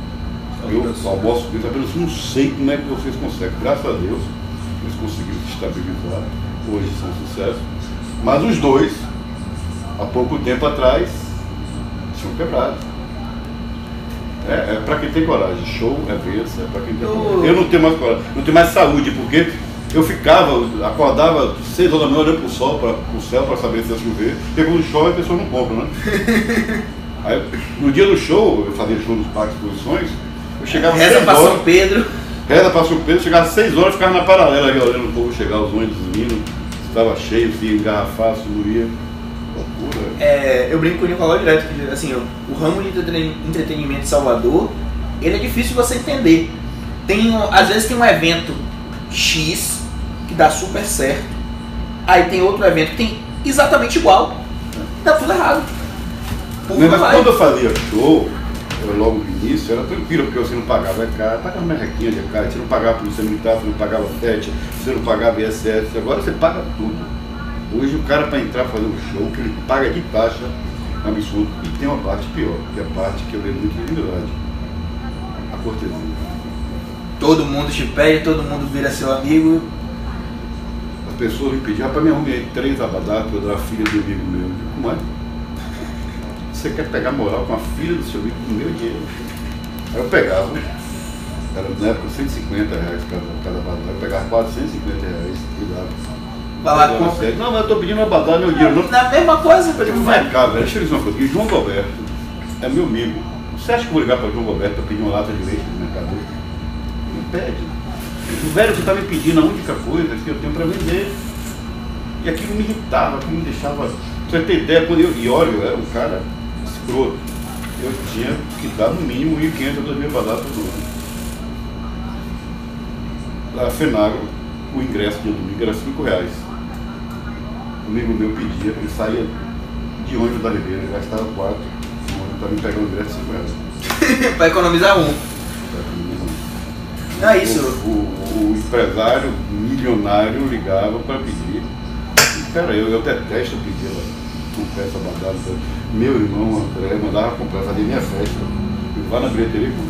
Speaker 3: Eu almoço com eles, apenas não sei como é que vocês conseguem. Graças a Deus, eles conseguiram se estabilizar. Hoje são sucesso. Mas os dois, há pouco tempo atrás, tinham quebrado. É, é para quem tem coragem. Show é vença, é para quem tem coragem. Eu não tenho mais coragem, não tenho mais saúde, porque eu ficava, acordava seis horas da manhã olhando pro sol, para o céu, para saber se ia chover. Porque quando chove a pessoa não compra, né? *laughs* Aí, no dia do show, eu fazia show nos parques exposições, eu chegava
Speaker 2: Reza pra São Pedro.
Speaker 3: reza para São Pedro, chegava às seis horas, ficava na paralela ali, olhando o povo chegar, os ônibus vindo, estava cheio, se engarrafar, se não ia. Loucura.
Speaker 2: É, eu brinco com o Nicolau direto, que assim, o, o ramo de entreten- entretenimento de Salvador, ele é difícil de você entender. Tem, às vezes tem um evento X que dá super certo, aí tem outro evento que tem exatamente igual, dá tudo errado. O
Speaker 3: Mas quando eu fazia show, eu, logo no início, era tranquilo, porque você não pagava ECA, pagava merrequinha de ECA, você não pagava polícia militar, você não pagava FET, você não pagava ISS, agora você paga tudo. Hoje o cara para entrar fazer um show, que ele paga de taxa, é um absurdo. E tem uma parte pior, que é a parte que eu dei muito de verdade. A cortesia.
Speaker 2: Todo mundo te pede, todo mundo vira seu amigo.
Speaker 3: As pessoas me pediam, rapaz, me arrumei três abadá para dar a filha do amigo meu. Como é? Você quer pegar moral com a filha do seu amigo com o meu dinheiro? Aí eu pegava, era na época 150 reais cada, cada abadá, eu pegava 450 reais e dava.
Speaker 2: Compra.
Speaker 3: dava, Não, mas eu tô pedindo abadá, meu dinheiro. Não,
Speaker 2: Na mesma coisa,
Speaker 3: eu digo, vai cá, velho, deixa eu dizer uma coisa. E João Roberto é meu amigo. Você acha que eu vou ligar para João Roberto para pedir uma lata de leite no mercado? Não pede. O velho, você está me pedindo a única coisa que eu tenho para vender. E aquilo me irritava, aquilo me deixava. Você ter ideia, quando eu. E olha, eu era um cara escroto. Eu tinha que dar no mínimo 1.500 a 2.000 badatas todo ano. A Fenagro, o ingresso de domingo era 5 reais. Um amigo meu pedia, ele saía de ônibus da Ribeira, gastava 4. O ônibus estava me pegando o ingresso de 5 reais. *laughs*
Speaker 2: pra economizar um. É isso.
Speaker 3: O, o- o empresário milionário ligava para pedir. Cara, eu, eu detesto pedir lá. Não peço badada. Meu irmão André mandava comprar, fazia minha festa. Eu vá na bilheteria com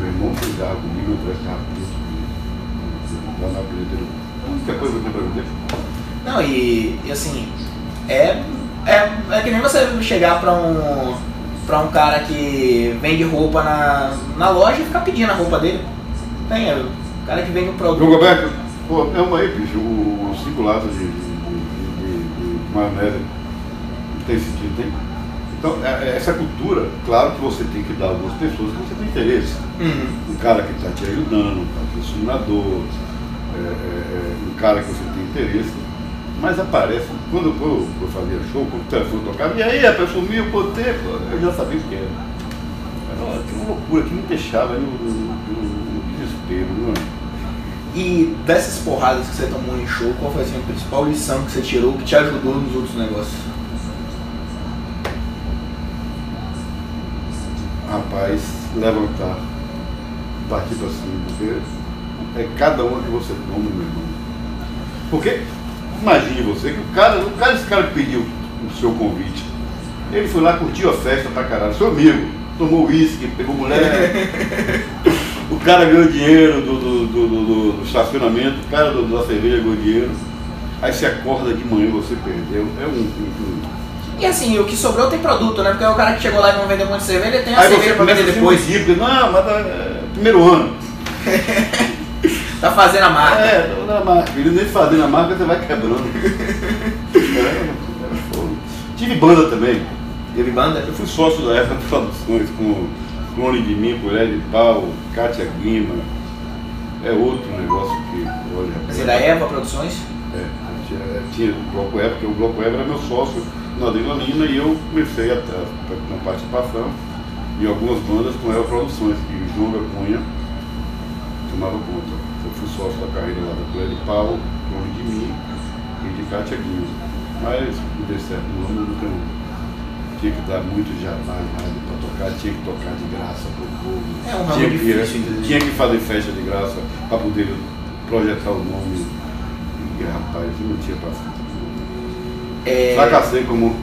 Speaker 3: Meu irmão ligava comigo, André ficava puto comigo. Lá na bilheteria. A única coisa que eu tenho para vender.
Speaker 2: Não, e, e assim, é, é, é que nem você chegar pra um, pra um cara que vende roupa na, na loja e ficar pedindo a roupa dele. Tem, é, o cara que vende o produto.
Speaker 3: João Roberto, pô, é uma aí, bicho, o cinco latas de, de, de, de, maionese. Não tem sentido, tem? Então, é- é essa cultura, claro que você tem que dar algumas pessoas que você tem interesse.
Speaker 2: Uhum.
Speaker 3: Um cara que está te ajudando, um patrocinador, é, é, é, um cara que você tem interesse. Mas aparece, quando eu, eu fazia show, quando o telefone tocava, e aí pessoa sumiu por tempo, eu já sabia o que era. Era uma, loucura que me deixava no, no- no desespero, não é?
Speaker 2: E dessas porradas que você tomou em show, qual foi assim, a principal lição que você tirou que te ajudou nos outros negócios?
Speaker 3: rapaz, levantar, partir para cima, porque é cada uma que você toma, meu irmão. Porque, imagine você que o cara, o cara, esse cara que pediu o seu convite, ele foi lá, curtiu a festa pra caralho, seu amigo, tomou uísque, pegou mulher. o cara ganhou dinheiro do, do, do, do, do estacionamento, o cara do, da cerveja ganhou dinheiro. Aí você acorda de manhã você perdeu. É um, um, um
Speaker 2: e assim, o que sobrou tem produto, né? Porque é o cara que chegou lá e não vendeu de cerveja, ele tem a
Speaker 3: Aí
Speaker 2: cerveja pra vender depois.
Speaker 3: não, mas é, primeiro ano. *laughs*
Speaker 2: Tá fazendo a marca.
Speaker 3: É, tô na marca. Ele nem fazendo a marca, você vai quebrando. é, *laughs* é. Tive banda também.
Speaker 2: Teve banda?
Speaker 3: Eu fui sócio da época de produções com Clone de Mim, Colher de Pau, Kátia Guima. É outro negócio que, olha,
Speaker 2: Assim, da Eva Produções?
Speaker 3: É, tinha, tinha o Bloco Eva, porque o Bloco Eva era meu sócio na adrenalina e eu comecei a, a, na participação em algumas bandas com Eva Produções, que o João da Cunha tomava conta. Sócio da carreira lá da Pau, Clone de Mim e de Kátia Guima. Mas não deu certo, não, não tem tinha que dar muito jabá para tocar, tinha que tocar de graça para o povo.
Speaker 2: É um
Speaker 3: tinha,
Speaker 2: difícil,
Speaker 3: que,
Speaker 2: entendeu?
Speaker 3: tinha que fazer festa de graça para poder projetar o nome. E rapaz, não tinha paciência.
Speaker 2: É...
Speaker 3: Fracassei como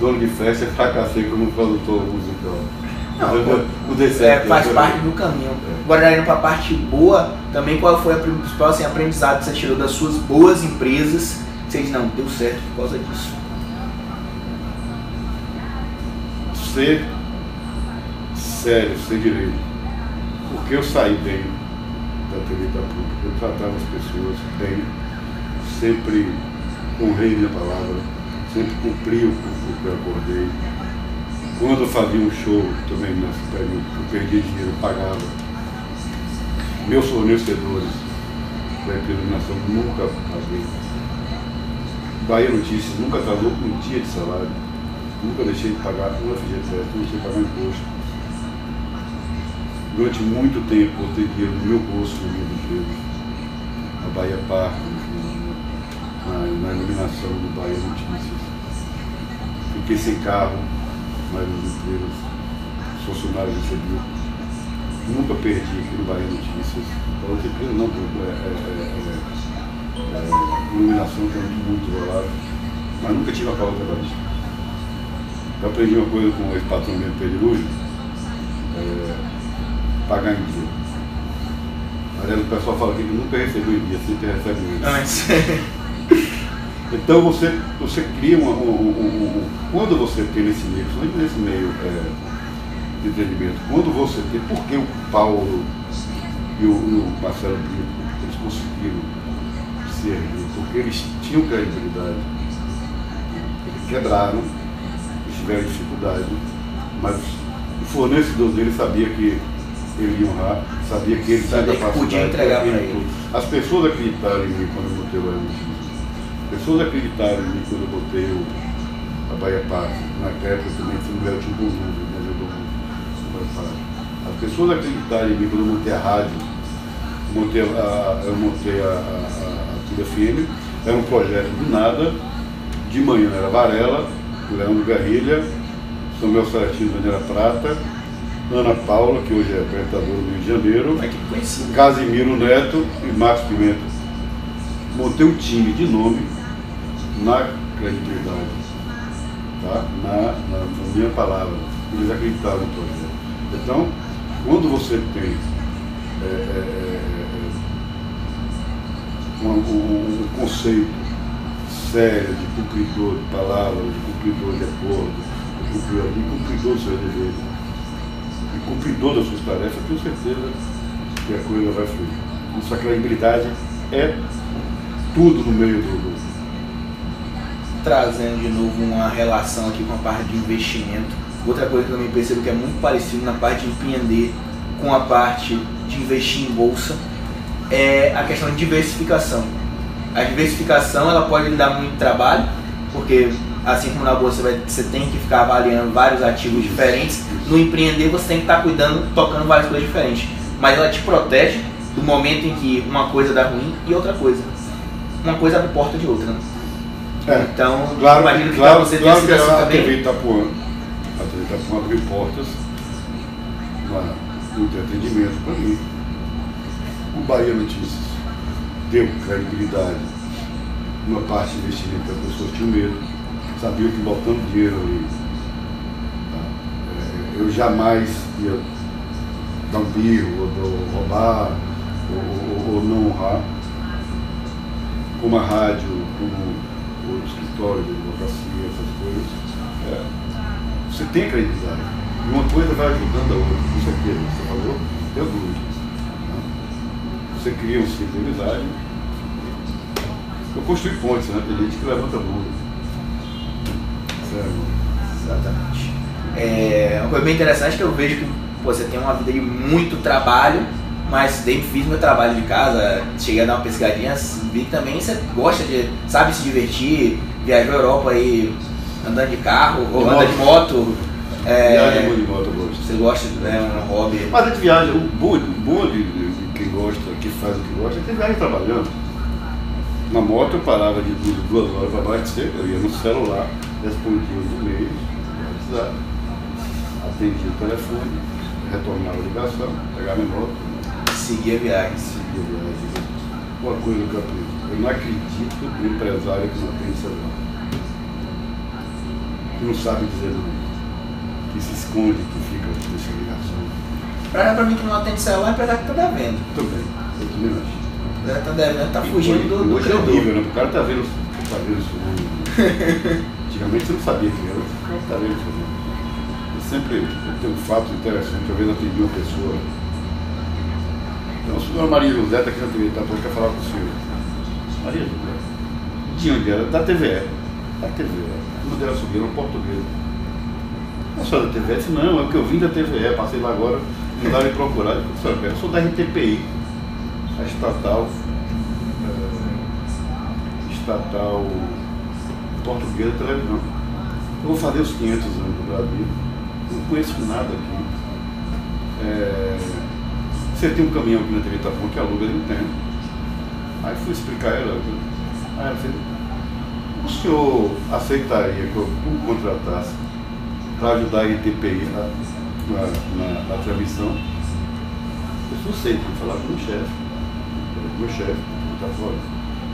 Speaker 3: dono de festa, fracassei como produtor musical.
Speaker 2: Não,
Speaker 3: eu- não dei
Speaker 2: É, faz parte do caminho. Agora, indo pra parte boa, também qual foi a principal assim, aprendizado que você tirou das suas boas empresas? Você diz, não, deu certo por causa disso.
Speaker 3: ser sério, ser direito. Porque eu saí bem da TV da pública, eu tratava as pessoas bem, sempre honrei minha palavra, sempre cumpri o o que eu acordei. Quando eu fazia um show também nesse período, eu perdia dinheiro, eu pagava. Meus fornecedores da iluminação nunca paguei. Bahia Notícias nunca atrasou um dia de salário. Nunca deixei de pagar um FGTS, nunca deixei de pagar imposto. Durante muito tempo eu tenho dinheiro do meu bolso no Rio dos Gelos, na Bahia Parque, na, na iluminação do Bahia Notícias. Fiquei sem carro, mas os empregos, os funcionários recebiam. Nunca perdi aqui no Bahia Notícias. Para outra empresa não, porque é, é, é, é, é, iluminação é muito volátil, mas nunca tive a pauta trabalhista. Eu aprendi uma coisa com esse patrão meu Pedro é, pagar em dia. Aliás, o pessoal fala que nunca recebeu em dia, sempre recebe em dia. Então você, você cria uma, um, um- um- Quando você tem nesse meio, nesse meio é, de entendimento, quando você tem. Por que o Paulo e o, o Marcelo Brito, eles conseguiram se erguer? Porque eles tinham credibilidade. Eles quebraram, eles tiveram dificuldade, mas o fornecedor dele sabia que ele ia honrar, sabia que ele tinha
Speaker 2: Sabia que
Speaker 3: capacidade.
Speaker 2: podia entregar
Speaker 3: para
Speaker 2: ele.
Speaker 3: As pessoas acreditaram em mim quando eu botei o pessoas acreditaram em mim quando eu botei o, a Bahia Paz. Na época também fui no Belo Timbu, me ajudou muito. a Bahia Paz. As pessoas acreditaram em mim quando eu montei a rádio. Montei a, eu montei a, a, a, a FM. Era um projeto de nada. De manhã era Varela, Leandro Garrilha, Samuel Saratino, Daniela Prata, Ana Paula, que hoje é apresentadora do Rio de Janeiro. Casimiro Neto e Marcos Pimenta. Montei um time de nome na credibilidade, tá? na, na, na minha palavra. Eles acreditaram no projeto. Então, quando você tem é, é, é, é, um, um- um conceito sério de cumpridor de palavra, de cumpridor de acordo, de cumpridor, de cumpridor do seu dever, e cumpridor das suas tarefas, tenho certeza que a coisa vai fluir. Nossa credibilidade é tudo no meio do. Do-
Speaker 2: Trazendo de novo uma relação aqui com a parte de investimento. Outra coisa que eu também percebo que é muito parecido na parte de empreender com a parte de investir em bolsa é a questão de diversificação. A diversificação ela pode lhe dar muito trabalho, porque assim como na bolsa você tem que ficar avaliando vários ativos diferentes, no empreender você tem que estar cuidando, tocando várias coisas diferentes. Mas ela te protege do momento em que uma coisa dá ruim e outra coisa. Uma coisa abre porta de outra. Né? Então,
Speaker 3: Claro,
Speaker 2: imagino que
Speaker 3: claro,
Speaker 2: você
Speaker 3: claro que
Speaker 2: assim
Speaker 3: a
Speaker 2: também.
Speaker 3: TV Itapuã, a TV Itapuã abriu portas uma, um entretenimento para mim. O Bahia Notícias deu credibilidade. Uma parte de investimento que as pessoas tinham medo, sabiam que botando dinheiro ali, tá? é, eu jamais ia dar um birro, ou, roubar, ou, ou, não honrar, como a rádio, como o escritório de advocacia, essas coisas. É, você tem credibilidade. E uma coisa vai ajudando a outra, com certeza. Você falou, deu dúvida. Você cria um ciclo de amizade. Eu construí pontes, né? Tem gente que levanta a mão.
Speaker 2: Exatamente. É, uma coisa bem interessante que eu vejo que pô, você tem uma vida de muito trabalho, mas sempre fiz meu trabalho de casa, cheguei a dar uma pescadinha, vi que também você gosta de, sabe se divertir, viajou a Europa aí andando de carro, ou
Speaker 3: De
Speaker 2: anda de moto. É,
Speaker 3: Viagem muito de moto, eu gosto.
Speaker 2: você gosta, né, um hobby.
Speaker 3: Mas a gente viaja, o bom, o bom de, quem gosta, que faz o que gosta, é que viaja trabalhando. Na moto eu parava de duas, horas para abastecer, eu ia no celular, respondia os e-mails, atendia o telefone, retornava a ligação, pegava minha moto,
Speaker 2: Seguir a viagem.
Speaker 3: seguia a viagem. Uma coisa que eu aprendi, eu não acredito em empresário que não tem celular. Que não sabe dizer não. Que se esconde, que fica nessa ligação.
Speaker 2: Pra, pra mim que não atende celular, é apesar que tá devendo.
Speaker 3: Também, eu também acho.
Speaker 2: Apesar que tá devendo, tá
Speaker 3: E
Speaker 2: fugindo
Speaker 3: hoje-
Speaker 2: do, do
Speaker 3: Hoje é
Speaker 2: credor.
Speaker 3: horrível, né? O cara tá vendo, tá vendo isso. *laughs* Antigamente você não sabia que era, o cara tá vendo isso. Eu sempre eu tenho um fato interessante, uma vez eu atendi uma pessoa. Então a senhora Maria José está aqui na TV, tá quer falar com o senhor. Maria José. De onde era? Da TVE. Da TVE. Uma dela subiu no português. A senhora da TVE disse, não, é porque eu vim da TVE, passei lá agora, dá me procurar. Eu disse, "Senhora, eu sou da RTPI, a estatal eh, estatal portuguesa de televisão. Eu vou fazer os 500 anos do Brasil, não conheço nada aqui. Eh, você tem um caminhão aqui na TV Tapão que aluga, ele não tem. Aí fui explicar a ela. Aí ela fez, o senhor aceitaria que eu contratasse para ajudar a RTPI na, na, na, na transmissão? Eu não sei, que falar com o chefe. Com o meu chefe, está fora.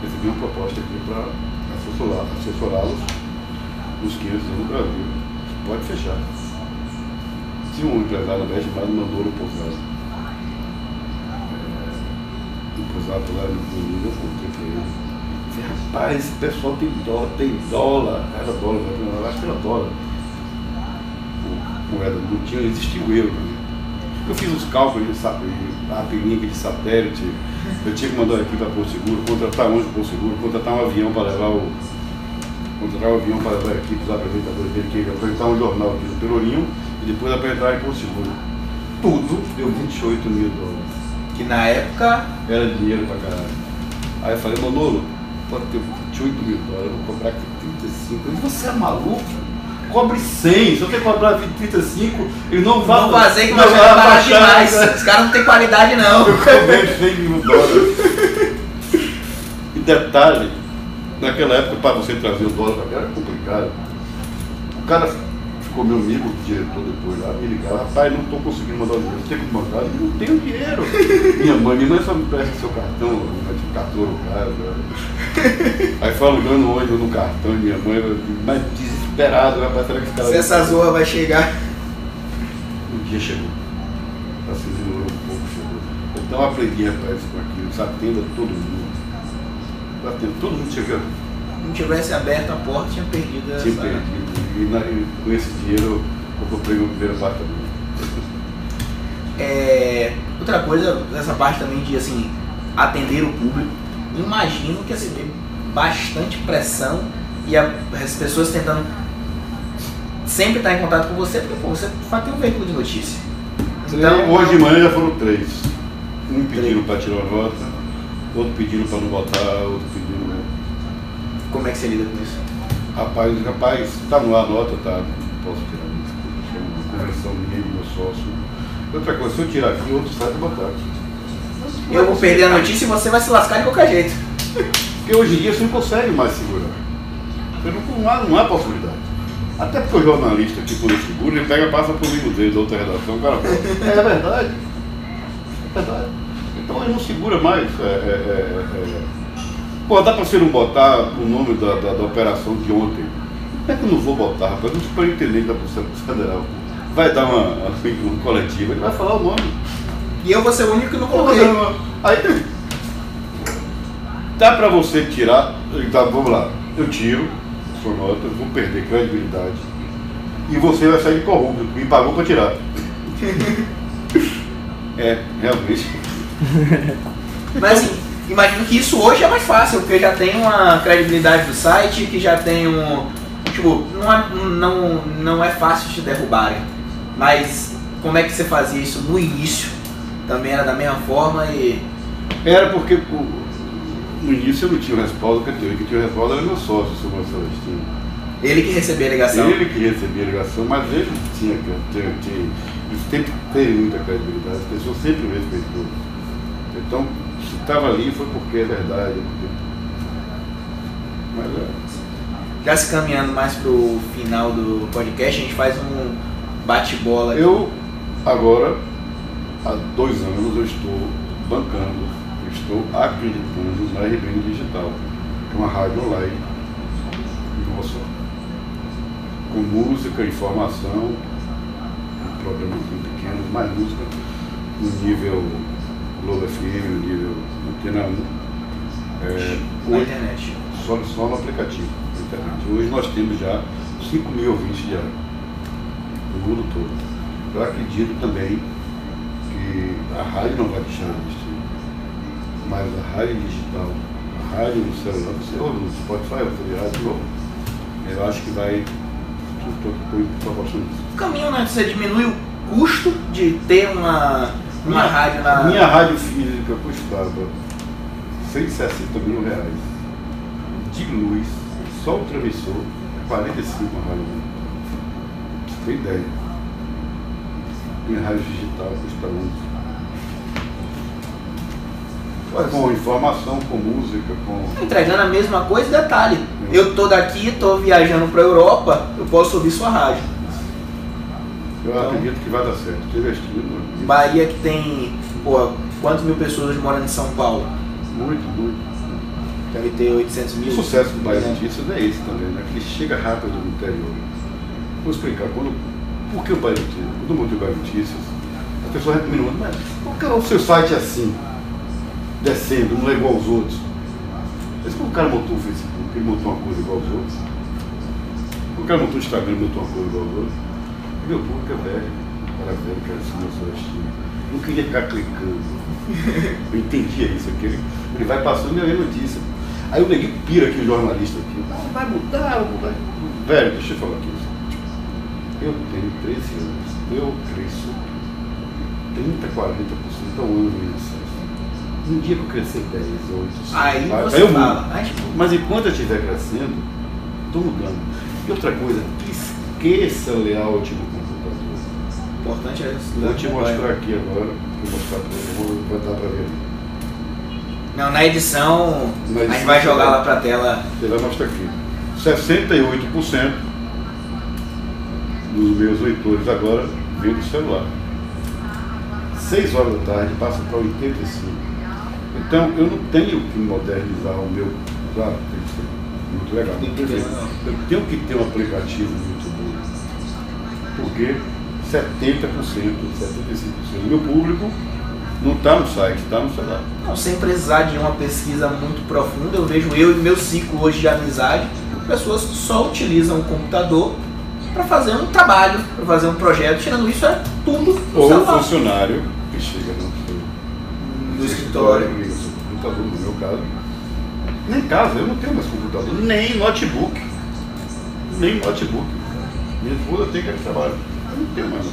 Speaker 3: Recebi uma proposta aqui para assessorá- assessorá-los nos 500 anos do Brasil. Pode fechar. Se um empresário veste mais mandou no pousado. É, pousado lá no Rio, eu. Falei, rapaz, esse pessoal tem dólar, tem dólar. Era dólar, eu acho que era dólar. O- Moeda não tinha, o euro. né? Eu fiz os cálculos de de- satélite, eu tinha que mandar aqui para Porto Seguro, contratar onde Porto Seguro, contratar um avião para levar o. Contratar um avião para levar aqui para os apresentadores dele, que apresentar um jornal aqui no Pelourinho e depois apresentar em Porto Seguro. Tudo deu 28 mil dólares.
Speaker 2: Que na época
Speaker 3: Era dinheiro pra caralho. Aí eu falei, Manolo, pode ter 28 mil dólares, eu vou cobrar aqui 35. Ele disse, você é maluco? Cobre 100, se eu tenho que cobrar 35, ele não vai
Speaker 2: Vão fazer que
Speaker 3: não
Speaker 2: vai
Speaker 3: baixar,
Speaker 2: demais.
Speaker 3: né?
Speaker 2: Os caras não têm qualidade não.
Speaker 3: Eu cobrei 100 mil dólares. E detalhe, naquela época para você trazer o dólar para cá era complicado. O cara ficou meu amigo, o diretor depois lá, me ligava, rapaz, não estou conseguindo mandar o dinheiro, você tem como mandar? Eu não tenho dinheiro. *laughs* minha mãe, minha mãe só me presta seu cartão, mas de cartão no cara. né? Aí foi alugando onde no cartão, minha mãe, mas desesperado, rapaz, será que esse cara.
Speaker 2: Se essa zorra vai chegar.
Speaker 3: Um dia chegou. Assim, demorou um pouco, chegou. Então eu aprendi, rapaz, com aquilo. Se atenda todo mundo. Atenda, todo mundo chegando.
Speaker 2: Não tivesse aberto a porta, tinha perdido essa.
Speaker 3: Tinha perdido. E, na- e com esse dinheiro eu comprei meu primeiro apartamento.
Speaker 2: É, outra coisa, essa parte também de assim, atender o público, imagino que assim, tem bastante pressão e a- as pessoas tentando sempre estar em contato com você, porque pô, você ter um veículo de notícia.
Speaker 3: Então, hoje de manhã já foram três. Um pedindo para tirar uma nota, outro pedindo para não botar, outro pedindo. né?
Speaker 2: como é que você lida com isso?
Speaker 3: Rapaz, rapaz, tá no ar a nota, tá? Posso tirar isso. É uma convenção minha e meu sócio. Outra coisa, se eu tirar aqui, outro sai de botar.
Speaker 2: Eu vou perder a notícia e você vai se lascar de qualquer jeito.
Speaker 3: Porque hoje em dia você não consegue mais segurar. Você não, não, há, não há possibilidade. Até porque o jornalista que por seguro, ele pega, passa por livro dele, da outra redação, o cara fala, é verdade. É verdade. Então ele não segura mais. É, é, é, é. Pô, dá pra você não botar o nome da, da, da operação de ontem? Como é que eu não vou botar, rapaz? O superintendente da Polícia Federal vai dar uma, uma, uma coletiva, ele vai falar o nome.
Speaker 1: E eu vou ser o único que não coloquei.
Speaker 3: não, Aí dá pra você tirar, tá, vamos lá, eu tiro sua nota, vou perder credibilidade e você vai sair corrupto, me pagou pra tirar. *laughs* é, realmente.
Speaker 2: Mas assim, imagino que isso hoje é mais fácil, porque já tem uma credibilidade do site, que já tem um. Tipo, não é, não, não é fácil te derrubarem. Mas como é que você fazia isso no início? Também era da mesma forma e.
Speaker 3: Era porque pô, no início eu não tinha o respaldo que eu tinha, que tinha o respaldo era meu sócio, o seu.
Speaker 2: Ele que recebia a ligação.
Speaker 3: Ele que recebia a ligação, mas ele tinha que ter, ter, ele sempre teve muita credibilidade, as pessoas sempre o respeitou. Então, estava ali foi porque é verdade. Mas é.
Speaker 2: Já se caminhando mais pro final do podcast, a gente faz um bate-bola.
Speaker 3: Eu, agora, há dois anos, eu estou bancando, eu estou acreditando na RBN Digital, que é uma rádio online Sorte. Com música, informação, um programa pequeno, mais música, no nível Globo FM, no nível Antena 1. É,
Speaker 2: na
Speaker 3: hoje-
Speaker 2: internet.
Speaker 3: só, só no aplicativo da internet. Hoje nós temos já 5 mil ouvintes diários no mundo todo. Eu acredito também que a rádio não vai deixar de existir, mas a rádio digital, a rádio no celular, você ouve no Spotify, você rádio novo, eu acho que vai.
Speaker 2: O caminho, né? Você diminui o custo de ter uma, uma
Speaker 3: Minha-
Speaker 2: rádio na.
Speaker 3: Minha rádio física custava 160 mil reais. De luz, só o transmissor, 45 a rádio. Pra Você tem ideia. Minha rádio digital custa 11. Com informação, com música, com.
Speaker 2: Entregando a mesma coisa, detalhe. Eu tô daqui, tô viajando pra Europa, eu posso ouvir sua rádio.
Speaker 3: Eu
Speaker 2: Então-
Speaker 3: acredito que vai dar certo. Investindo.
Speaker 2: Bahia que tem, pô, quantas mil pessoas hoje moram em São Paulo?
Speaker 3: Muito, muito.
Speaker 2: Deve ter 800
Speaker 3: O
Speaker 2: mil.
Speaker 3: sucesso do Bahia
Speaker 2: É.
Speaker 3: Notícias é esse também, né? Que ele chega rápido no interior. Vou explicar. Quando, por que o Bahia Notícias? Quando eu montei o Bahia Notícias, as pessoas recomendam, mas por que o seu site é assim? Descendo, não é igual aos outros. Mas quando o cara montou o Facebook, ele montou uma coisa igual aos outros. Quando o cara montou o Instagram, ele montou uma coisa igual aos outros. E meu público é velho. O cara velho, que era assim. Não queria ficar clicando. *laughs* Eu entendia isso aqui. Ele, ele vai passando e eu vi notícia. Aí eu peguei pira aqui, o jornalista aqui. "Ah, vai mudar, vai. Velho, deixa eu falar aqui. Eu tenho 13 anos. Eu cresço 30, 40% ao ano em acesso. Um dia que eu crescer 10, 8, 5,
Speaker 2: Aí
Speaker 3: vai-
Speaker 2: você
Speaker 3: eu
Speaker 2: fala, mas,
Speaker 3: Mas enquanto eu estiver crescendo, estou mudando. E outra coisa, esqueça o layout do computador.
Speaker 2: o importante é isso.
Speaker 3: Vou te mostrar aqui agora. Vou mostrar você, vou botar para ver.
Speaker 2: Não, na edição,
Speaker 3: Na
Speaker 2: a gente
Speaker 3: edição
Speaker 2: vai jogar lá pra tela.
Speaker 3: Você vai mostrar aqui. 68% dos meus leitores agora vêm do celular. 6 horas da tarde passa para 85. Então eu não tenho que modernizar o meu. Claro, tem que ser muito legal.
Speaker 2: Tem que ter, não.
Speaker 3: Eu tenho que ter um aplicativo muito bom. Porque 70%, 75% do meu público não está no site, está no celular.
Speaker 2: Não, sem precisar de uma pesquisa muito profunda, eu vejo eu e meu ciclo hoje de amizade, pessoas que só utilizam o computador para fazer um trabalho, para fazer um projeto, tirando isso é tudo no
Speaker 3: Ou o
Speaker 2: celular.
Speaker 3: funcionário que chega no seu
Speaker 2: No escritório.
Speaker 3: computador, no meu caso. Nem em casa, eu não tenho mais computador, nem notebook. Nem notebook. Minha esposa tem que trabalho. Tenho mais.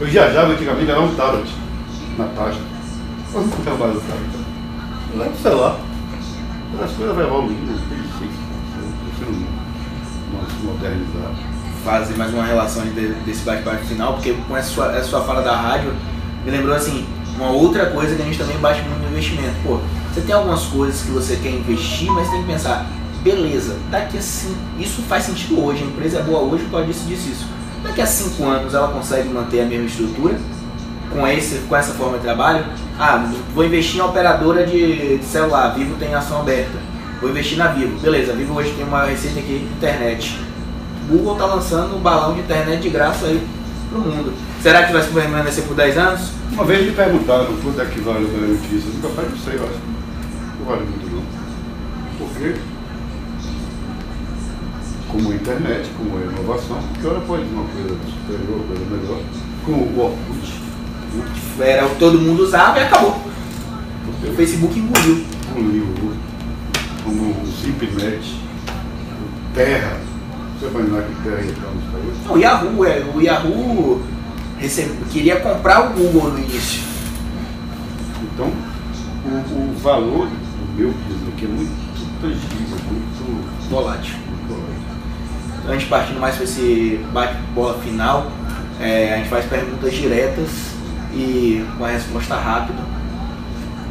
Speaker 3: Eu viajava antigamente, era um tablet na pasta. Eu não tenho mais o tablet. Levo o celular. As coisas vão evoluindo, tem jeito. Se se modernizar.
Speaker 2: fazer mais uma relação de- desse bate-papo final, porque com essa sua, essa sua fala da rádio, me lembrou assim, uma outra coisa que a gente também bate muito no investimento. Pô, você tem algumas coisas que você quer investir, mas tem que pensar, beleza, daqui a cinco, isso faz sentido hoje, a empresa é boa hoje causa disso, disso, isso. Daqui a cinco anos ela consegue manter a mesma estrutura com, esse, com essa forma de trabalho? Ah, vou investir em operadora de, de celular, Vivo tem ação aberta. Vou investir na Vivo. Beleza, Vivo hoje tem uma receita aqui de internet. Google tá lançando um balão de internet de graça aí pro mundo. Será que vai se permanecer por 10 anos?
Speaker 3: Uma vez me perguntaram quanto é que vale a notícia. Eu nunca falei, não sei, eu acho. Não vale muito não. Porque, como a internet, como a inovação, que hora pode uma coisa superior, coisa melhor, como o Orkut.
Speaker 2: Era, todo mundo usava e acabou. O Facebook engoliu.
Speaker 3: Livro, como o Simpnet, o Terra. Você vai imaginar que Terra ia no Instagram?
Speaker 2: Não, o Yahoo, é, o Yahoo recebe, queria comprar o Google no início.
Speaker 3: Então, o, o valor do meu business aqui é muito tangível, muito
Speaker 2: volátil. Então, a gente partindo mais para esse bate-bola final, é, a gente faz perguntas diretas e com a resposta rápida.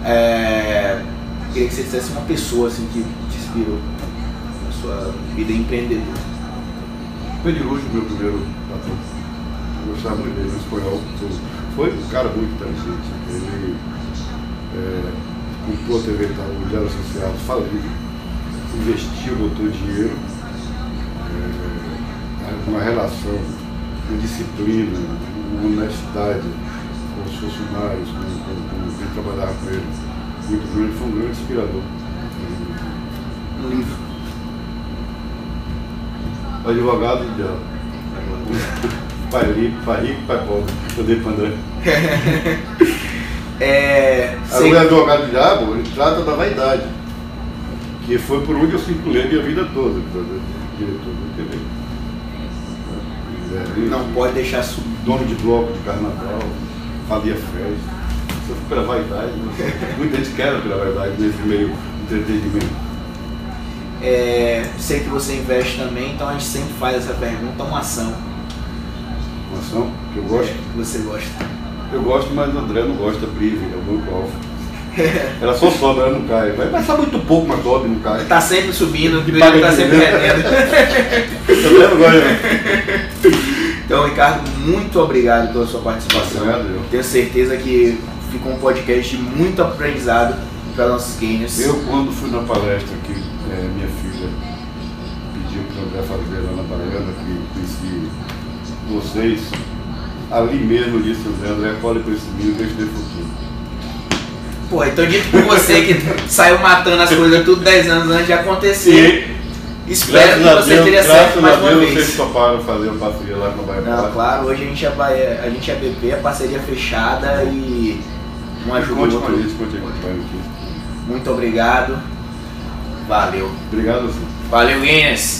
Speaker 2: É, queria que você dissesse uma pessoa assim, que te inspirou na sua vida empreendedora.
Speaker 3: Pedirujo, meu primeiro patrão. Eu gostava muito dele, um espanhol. Foi um cara muito inteligente. Ele é, comprou a TV Itaú, ele era associado, falido, investiu, botou dinheiro, uma relação, uma disciplina, uma honestidade com os funcionários, com, com, com quem trabalhava com ele. Muito grande, foi um grande inspirador.
Speaker 2: Um livro.
Speaker 3: Advogado de diabo. *laughs* Pai rico, pai rico, pai pobre. Eu dei pro André. *laughs*
Speaker 2: É,
Speaker 3: o advogado do diabo, ele trata da vaidade. Que foi por onde eu circulei a minha vida toda, ver, diretor da TV. É,
Speaker 2: não pode deixar subir.
Speaker 3: Dono de bloco de carnaval, fazia festa. Isso foi pela vaidade. né? *laughs* Muita gente quer pela vaidade nesse meio entretenimento.
Speaker 2: É, sei que você investe também, então a gente sempre faz essa pergunta, uma ação
Speaker 3: Uma ação que eu gosto.
Speaker 2: que você gosta.
Speaker 3: Eu gosto, mas o André não gosta, Prive, é o Banco Alfa. *laughs* Ela só sobe, ela não cai. Vai passar muito pouco, mas sobe, não cai.
Speaker 2: Tá sempre subindo,
Speaker 3: Que
Speaker 2: tá sempre
Speaker 3: dinheiro.
Speaker 2: rendendo.
Speaker 3: Não gosta, não.
Speaker 2: Então, Ricardo, muito obrigado pela sua participação.
Speaker 3: Obrigado, eu.
Speaker 2: Tenho certeza que ficou um podcast de muito aprendizado para nossos gamers.
Speaker 3: Eu, quando fui na palestra que eh, minha filha pediu para o André fazer lá na Baiana, que conheci vocês, ali mesmo eu disse, André, André, colhe com esse menino eles têm futuro.
Speaker 2: Pô, então dito por você que saiu matando as coisas tudo 10 anos antes de acontecer. Espero que você teria certo mais uma
Speaker 3: Deus
Speaker 2: vez.
Speaker 3: vocês toparam fazer uma parceria lá com a Baiana.
Speaker 2: Não, claro, hoje a gente é, Bahia- a gente é BP, a parceria fechada e um ajuda o
Speaker 3: Conte a
Speaker 2: outro.
Speaker 3: gente, conte gente.
Speaker 2: Muito obrigado. Valeu.
Speaker 3: Obrigado, sim.
Speaker 2: Valeu, gamers.